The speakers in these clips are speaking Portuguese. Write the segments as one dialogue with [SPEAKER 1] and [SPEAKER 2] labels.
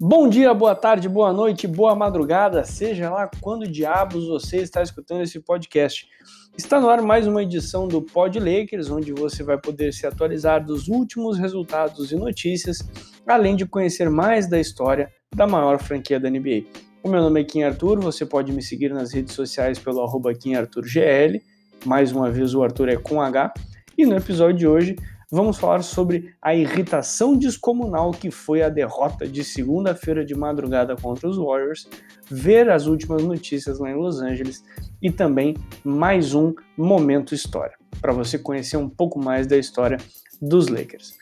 [SPEAKER 1] Bom dia, boa tarde, boa noite, boa madrugada, seja lá quando diabos você está escutando esse podcast. Está no ar mais uma edição do Pod Lakers, onde você vai poder se atualizar dos últimos resultados e notícias, além de conhecer mais da história da maior franquia da NBA. O meu nome é Kim Arthur, você pode me seguir nas redes sociais pelo arroba KimArthurGL, mais uma vez o Arthur é com H, e no episódio de hoje vamos falar sobre a irritação descomunal que foi a derrota de segunda-feira de madrugada contra os Warriors, ver as últimas notícias lá em Los Angeles e também mais um momento história, para você conhecer um pouco mais da história dos Lakers.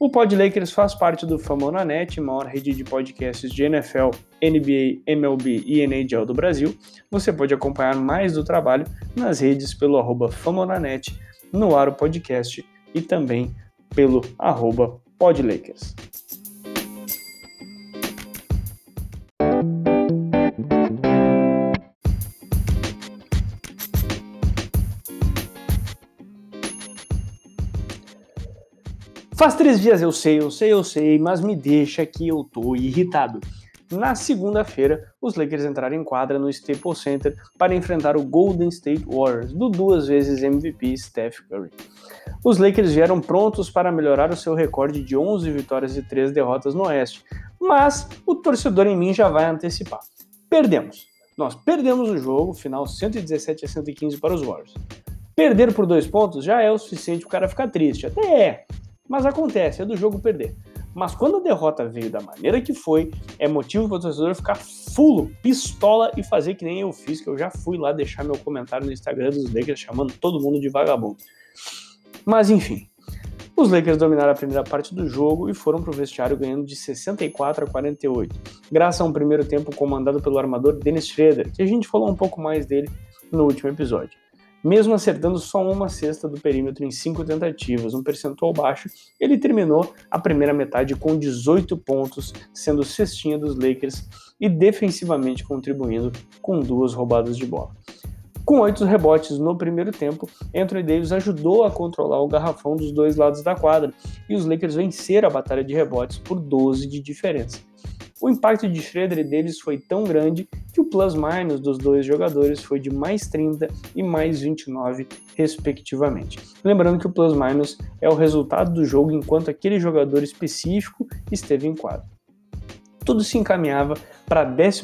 [SPEAKER 1] O Pod Lakers faz parte do Famonanet, maior rede de podcasts de NFL, NBA, MLB e NHL do Brasil. Você pode acompanhar mais do trabalho nas redes pelo arroba Famonanet, no ar o podcast e também pelo arroba podlakers. Faz três dias eu sei, eu sei, eu sei, mas me deixa que eu tô irritado. Na segunda-feira, os Lakers entraram em quadra no Staples Center para enfrentar o Golden State Warriors, do duas vezes MVP Steph Curry. Os Lakers vieram prontos para melhorar o seu recorde de 11 vitórias e 3 derrotas no Oeste, mas o torcedor em mim já vai antecipar. Perdemos. Nós perdemos o jogo, final 117 a 115 para os Warriors. Perder por dois pontos já é o suficiente para o cara ficar triste, até é, mas acontece, é do jogo perder. Mas quando a derrota veio da maneira que foi, é motivo para o torcedor ficar fulo, pistola e fazer que nem eu fiz, que eu já fui lá deixar meu comentário no Instagram dos Lakers chamando todo mundo de vagabundo. Mas enfim, os Lakers dominaram a primeira parte do jogo e foram para o vestiário ganhando de 64 a 48, graças a um primeiro tempo comandado pelo armador Dennis Schroeder, que a gente falou um pouco mais dele no último episódio. Mesmo acertando só uma cesta do perímetro em cinco tentativas, um percentual baixo, ele terminou a primeira metade com 18 pontos, sendo cestinha dos Lakers e defensivamente contribuindo com duas roubadas de bola. Com oito rebotes no primeiro tempo, Anthony Davis ajudou a controlar o garrafão dos dois lados da quadra e os Lakers venceram a batalha de rebotes por 12 de diferença. O impacto de Schroeder Davis foi tão grande que o plus-minus dos dois jogadores foi de mais 30 e mais 29, respectivamente. Lembrando que o plus-minus é o resultado do jogo enquanto aquele jogador específico esteve em quadro. Tudo se encaminhava para a 12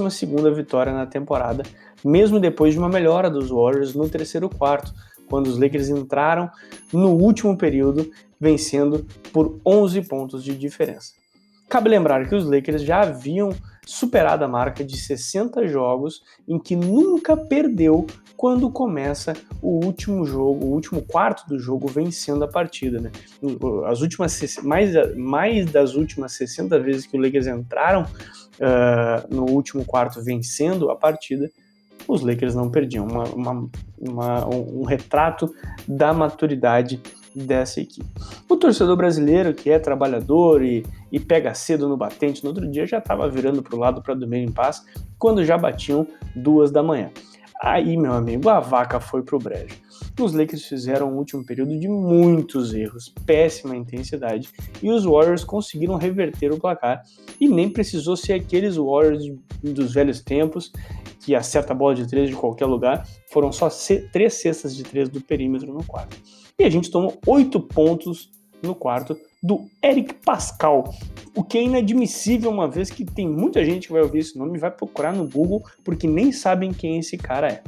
[SPEAKER 1] vitória na temporada, mesmo depois de uma melhora dos Warriors no terceiro quarto, quando os Lakers entraram no último período, vencendo por 11 pontos de diferença. Cabe lembrar que os Lakers já haviam superado a marca de 60 jogos em que nunca perdeu quando começa o último jogo, o último quarto do jogo vencendo a partida, né? As últimas mais, mais das últimas 60 vezes que os Lakers entraram uh, no último quarto vencendo a partida, os Lakers não perdiam. Uma, uma, uma, um retrato da maturidade dessa equipe. O torcedor brasileiro, que é trabalhador e, e pega cedo no batente, no outro dia já estava virando para o lado para dormir em paz, quando já batiam duas da manhã. Aí, meu amigo, a vaca foi pro brejo. Os Lakers fizeram um último período de muitos erros, péssima intensidade, e os Warriors conseguiram reverter o placar. E nem precisou ser aqueles Warriors dos velhos tempos que acerta a bola de três de qualquer lugar. Foram só três cestas de três do perímetro no quarto. E a gente tomou oito pontos no quarto do Eric Pascal, o que é inadmissível, uma vez que tem muita gente que vai ouvir esse nome e vai procurar no Google porque nem sabem quem esse cara é.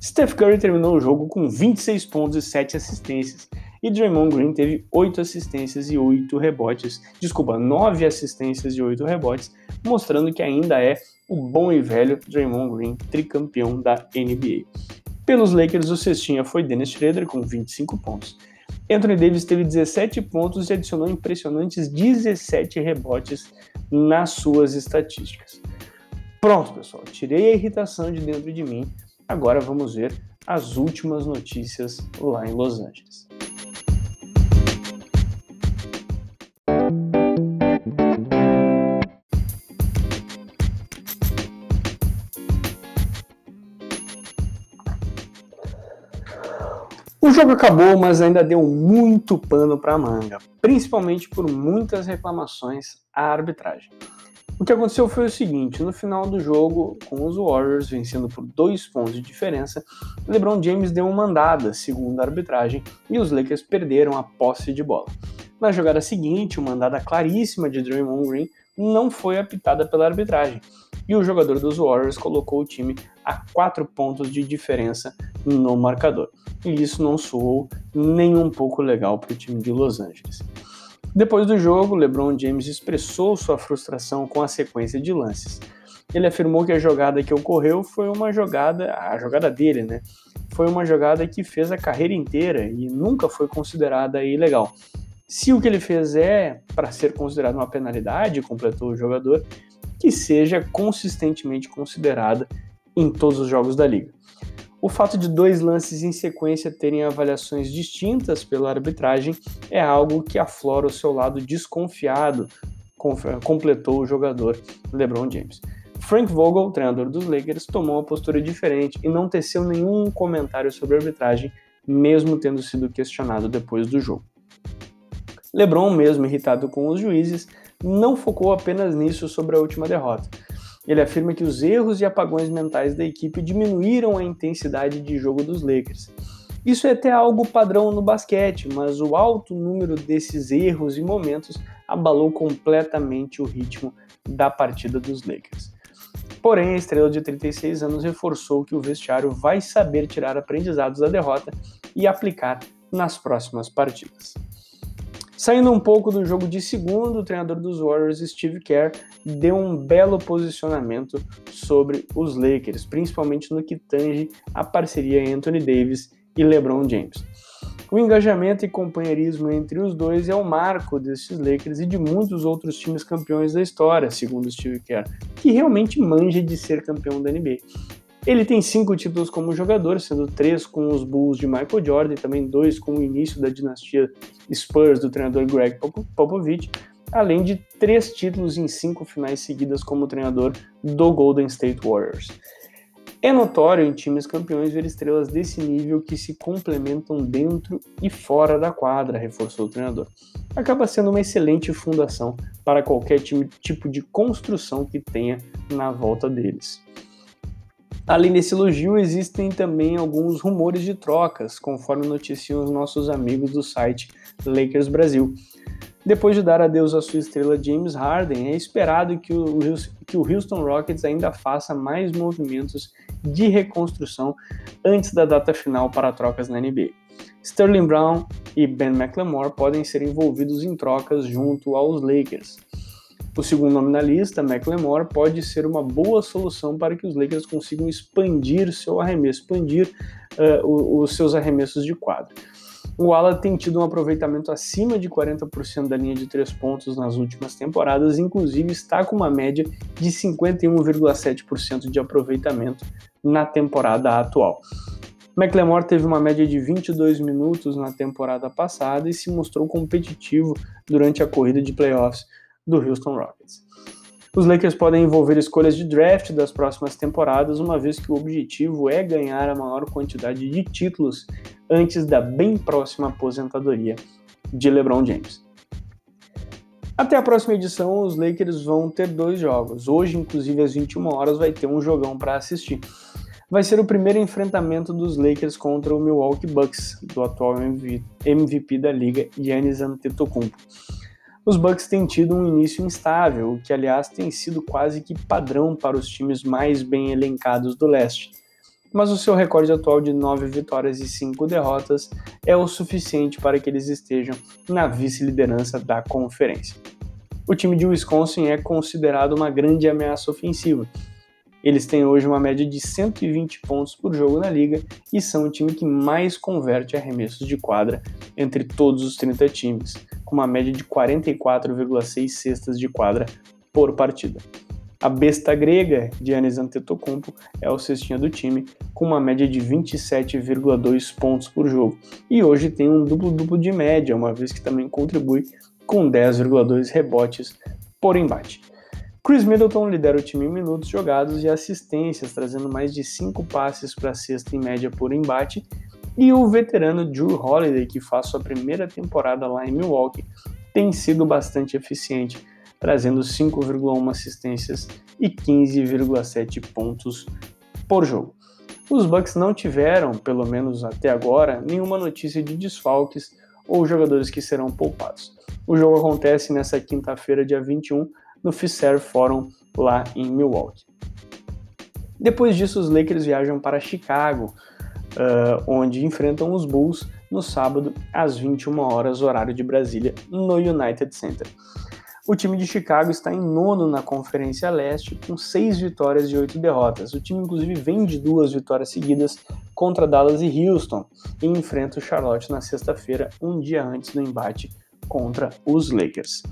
[SPEAKER 1] Steph Curry terminou o jogo com 26 pontos e 7 assistências. E Draymond Green teve 8 assistências e 8 rebotes. Desculpa, 9 assistências e 8 rebotes, mostrando que ainda é o bom e velho Draymond Green, tricampeão da NBA. Pelos Lakers, o cestinha foi Dennis Schroeder com 25 pontos. Anthony Davis teve 17 pontos e adicionou impressionantes 17 rebotes nas suas estatísticas. Pronto, pessoal, tirei a irritação de dentro de mim. Agora vamos ver as últimas notícias lá em Los Angeles. O jogo acabou, mas ainda deu muito pano para manga, principalmente por muitas reclamações à arbitragem. O que aconteceu foi o seguinte: no final do jogo, com os Warriors vencendo por dois pontos de diferença, LeBron James deu uma mandada, segundo a arbitragem, e os Lakers perderam a posse de bola. Na jogada seguinte, uma mandada claríssima de Draymond Green não foi apitada pela arbitragem, e o jogador dos Warriors colocou o time a quatro pontos de diferença no marcador. E isso não soou nem um pouco legal para o time de Los Angeles. Depois do jogo, LeBron James expressou sua frustração com a sequência de lances. Ele afirmou que a jogada que ocorreu foi uma jogada, a jogada dele, né? Foi uma jogada que fez a carreira inteira e nunca foi considerada ilegal. Se o que ele fez é para ser considerado uma penalidade, completou o jogador, que seja consistentemente considerada em todos os jogos da liga. O fato de dois lances em sequência terem avaliações distintas pela arbitragem é algo que aflora o seu lado desconfiado, completou o jogador LeBron James. Frank Vogel, treinador dos Lakers, tomou uma postura diferente e não teceu nenhum comentário sobre a arbitragem, mesmo tendo sido questionado depois do jogo. LeBron, mesmo irritado com os juízes, não focou apenas nisso sobre a última derrota. Ele afirma que os erros e apagões mentais da equipe diminuíram a intensidade de jogo dos Lakers. Isso é até algo padrão no basquete, mas o alto número desses erros e momentos abalou completamente o ritmo da partida dos Lakers. Porém, a estrela de 36 anos reforçou que o vestiário vai saber tirar aprendizados da derrota e aplicar nas próximas partidas. Saindo um pouco do jogo de segundo, o treinador dos Warriors, Steve Kerr, deu um belo posicionamento sobre os Lakers, principalmente no que tange a parceria Anthony Davis e LeBron James. O engajamento e companheirismo entre os dois é o marco desses Lakers e de muitos outros times campeões da história, segundo Steve Kerr, que realmente manja de ser campeão da NBA. Ele tem cinco títulos como jogador, sendo três com os Bulls de Michael Jordan e também dois com o início da dinastia Spurs do treinador Greg Popovich, além de três títulos em cinco finais seguidas como treinador do Golden State Warriors. É notório em times campeões ver estrelas desse nível que se complementam dentro e fora da quadra, reforçou o treinador. Acaba sendo uma excelente fundação para qualquer time, tipo de construção que tenha na volta deles. Além desse elogio, existem também alguns rumores de trocas, conforme noticiam os nossos amigos do site Lakers Brasil. Depois de dar adeus à sua estrela James Harden, é esperado que o, que o Houston Rockets ainda faça mais movimentos de reconstrução antes da data final para trocas na NBA. Sterling Brown e Ben McLemore podem ser envolvidos em trocas junto aos Lakers. O segundo nome na lista, McLemore, pode ser uma boa solução para que os Lakers consigam expandir seu arremesso, expandir uh, os seus arremessos de quadra. O Ala tem tido um aproveitamento acima de 40% da linha de três pontos nas últimas temporadas, inclusive está com uma média de 51,7% de aproveitamento na temporada atual. McLemore teve uma média de 22 minutos na temporada passada e se mostrou competitivo durante a corrida de playoffs do Houston Rockets. Os Lakers podem envolver escolhas de draft das próximas temporadas, uma vez que o objetivo é ganhar a maior quantidade de títulos antes da bem próxima aposentadoria de LeBron James. Até a próxima edição, os Lakers vão ter dois jogos. Hoje, inclusive às 21 horas, vai ter um jogão para assistir. Vai ser o primeiro enfrentamento dos Lakers contra o Milwaukee Bucks, do atual MVP da liga, Giannis Antetokounmpo os Bucks têm tido um início instável, o que aliás tem sido quase que padrão para os times mais bem elencados do leste. Mas o seu recorde atual de 9 vitórias e 5 derrotas é o suficiente para que eles estejam na vice-liderança da conferência. O time de Wisconsin é considerado uma grande ameaça ofensiva. Eles têm hoje uma média de 120 pontos por jogo na liga e são o time que mais converte arremessos de quadra entre todos os 30 times, com uma média de 44,6 cestas de quadra por partida. A besta grega, Giannis Antetokounmpo, é o cestinha do time, com uma média de 27,2 pontos por jogo, e hoje tem um duplo-duplo de média, uma vez que também contribui com 10,2 rebotes por embate. Chris Middleton lidera o time em minutos jogados e assistências, trazendo mais de 5 passes para a cesta em média por embate, e o veterano Drew Holiday, que faz sua primeira temporada lá em Milwaukee, tem sido bastante eficiente trazendo 5,1 assistências e 15,7 pontos por jogo. Os Bucks não tiveram, pelo menos até agora, nenhuma notícia de desfalques ou jogadores que serão poupados. O jogo acontece nessa quinta-feira, dia 21, no Fiserv Forum, lá em Milwaukee. Depois disso, os Lakers viajam para Chicago, uh, onde enfrentam os Bulls no sábado às 21 horas horário de Brasília, no United Center. O time de Chicago está em nono na Conferência Leste, com seis vitórias e oito derrotas. O time, inclusive, vem de duas vitórias seguidas contra Dallas e Houston e enfrenta o Charlotte na sexta-feira, um dia antes do embate contra os Lakers.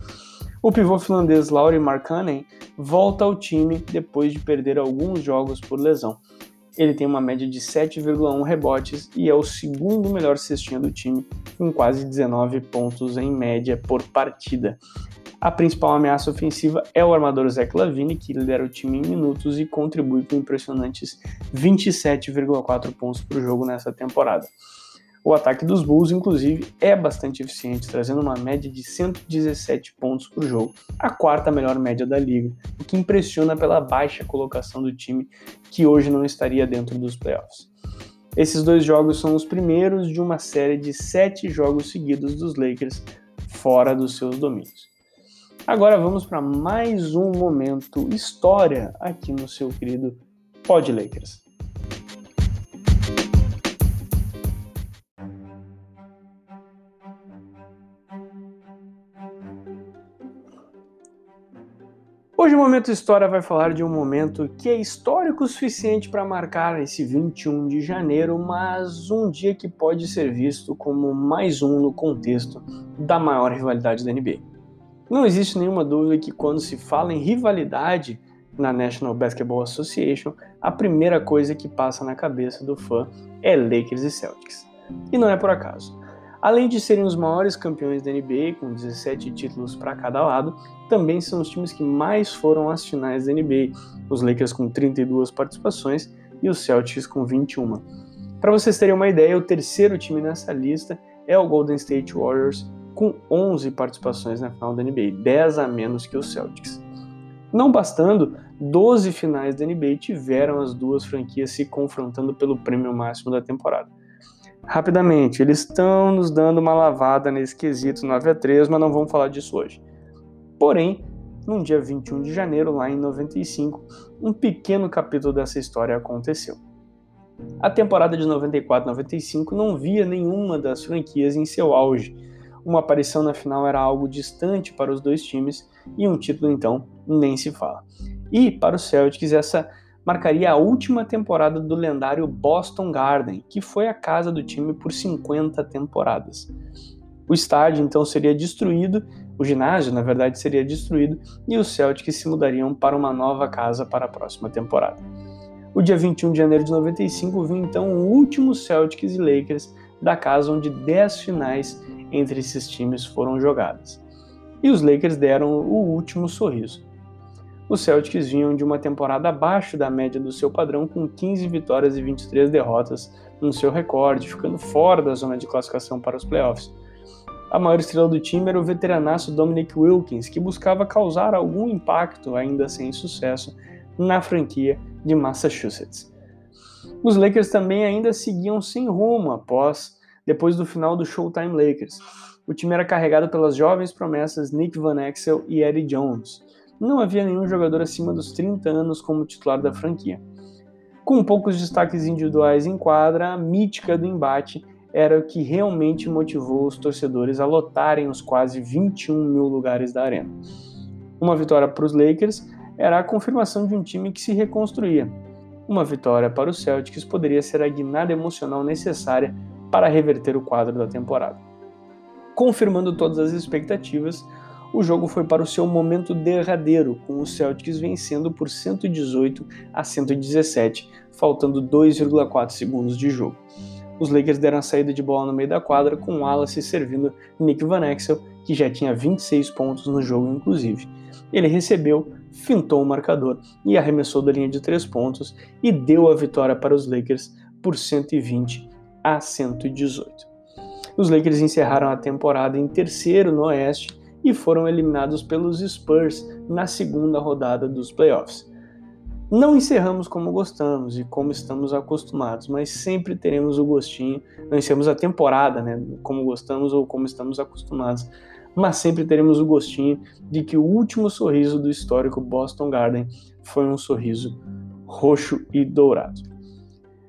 [SPEAKER 1] O pivô finlandês Lauri Markkanen volta ao time depois de perder alguns jogos por lesão. Ele tem uma média de 7,1 rebotes e é o segundo melhor cestinha do time, com quase 19 pontos em média por partida. A principal ameaça ofensiva é o armador Zach Lavine, que lidera o time em minutos e contribui com impressionantes 27,4 pontos por jogo nessa temporada. O ataque dos Bulls, inclusive, é bastante eficiente, trazendo uma média de 117 pontos por jogo, a quarta melhor média da liga, o que impressiona pela baixa colocação do time, que hoje não estaria dentro dos playoffs. Esses dois jogos são os primeiros de uma série de sete jogos seguidos dos Lakers fora dos seus domínios. Agora vamos para mais um momento história aqui no seu querido Pod Lakers. Hoje o Momento História vai falar de um momento que é histórico o suficiente para marcar esse 21 de janeiro, mas um dia que pode ser visto como mais um no contexto da maior rivalidade da NBA. Não existe nenhuma dúvida que quando se fala em rivalidade na National Basketball Association, a primeira coisa que passa na cabeça do fã é Lakers e Celtics. E não é por acaso. Além de serem os maiores campeões da NBA, com 17 títulos para cada lado, também são os times que mais foram às finais da NBA, os Lakers com 32 participações e os Celtics com 21. Para vocês terem uma ideia, o terceiro time nessa lista é o Golden State Warriors, com 11 participações na final da NBA, 10 a menos que os Celtics. Não bastando, 12 finais da NBA tiveram as duas franquias se confrontando pelo prêmio máximo da temporada. Rapidamente, eles estão nos dando uma lavada nesse quesito 9 a 3, mas não vamos falar disso hoje. Porém, no dia 21 de janeiro, lá em 95, um pequeno capítulo dessa história aconteceu. A temporada de 94-95 não via nenhuma das franquias em seu auge. Uma aparição na final era algo distante para os dois times e um título então nem se fala. E para o Celtics essa marcaria a última temporada do lendário Boston Garden, que foi a casa do time por 50 temporadas. O estádio então seria destruído, o ginásio, na verdade, seria destruído e os Celtics se mudariam para uma nova casa para a próxima temporada. O dia 21 de janeiro de 95 viu então o último Celtics e Lakers da casa onde 10 finais entre esses times foram jogadas. E os Lakers deram o último sorriso. Os Celtics vinham de uma temporada abaixo da média do seu padrão, com 15 vitórias e 23 derrotas no seu recorde, ficando fora da zona de classificação para os playoffs. A maior estrela do time era o veteranaço Dominic Wilkins, que buscava causar algum impacto, ainda sem sucesso, na franquia de Massachusetts. Os Lakers também ainda seguiam sem rumo após, depois do final do Showtime Lakers. O time era carregado pelas jovens promessas Nick Van Exel e Eddie Jones não havia nenhum jogador acima dos 30 anos como titular da franquia. Com poucos destaques individuais em quadra, a mítica do embate era o que realmente motivou os torcedores a lotarem os quase 21 mil lugares da arena. Uma vitória para os Lakers era a confirmação de um time que se reconstruía. Uma vitória para os Celtics poderia ser a guinada emocional necessária para reverter o quadro da temporada. Confirmando todas as expectativas, o jogo foi para o seu momento derradeiro, com os Celtics vencendo por 118 a 117, faltando 2,4 segundos de jogo. Os Lakers deram a saída de bola no meio da quadra, com Wallace servindo Nick Van Exel, que já tinha 26 pontos no jogo, inclusive. Ele recebeu, fintou o marcador e arremessou da linha de 3 pontos e deu a vitória para os Lakers por 120 a 118. Os Lakers encerraram a temporada em terceiro no Oeste e foram eliminados pelos Spurs na segunda rodada dos playoffs. Não encerramos como gostamos e como estamos acostumados, mas sempre teremos o gostinho, não encerramos a temporada, né, como gostamos ou como estamos acostumados, mas sempre teremos o gostinho de que o último sorriso do histórico Boston Garden foi um sorriso roxo e dourado.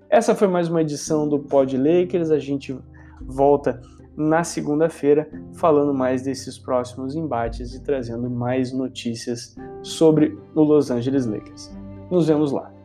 [SPEAKER 1] Essa foi mais uma edição do Pod Lakers, a gente volta na segunda-feira falando mais desses próximos embates e trazendo mais notícias sobre o Los Angeles Lakers. Nos vemos lá.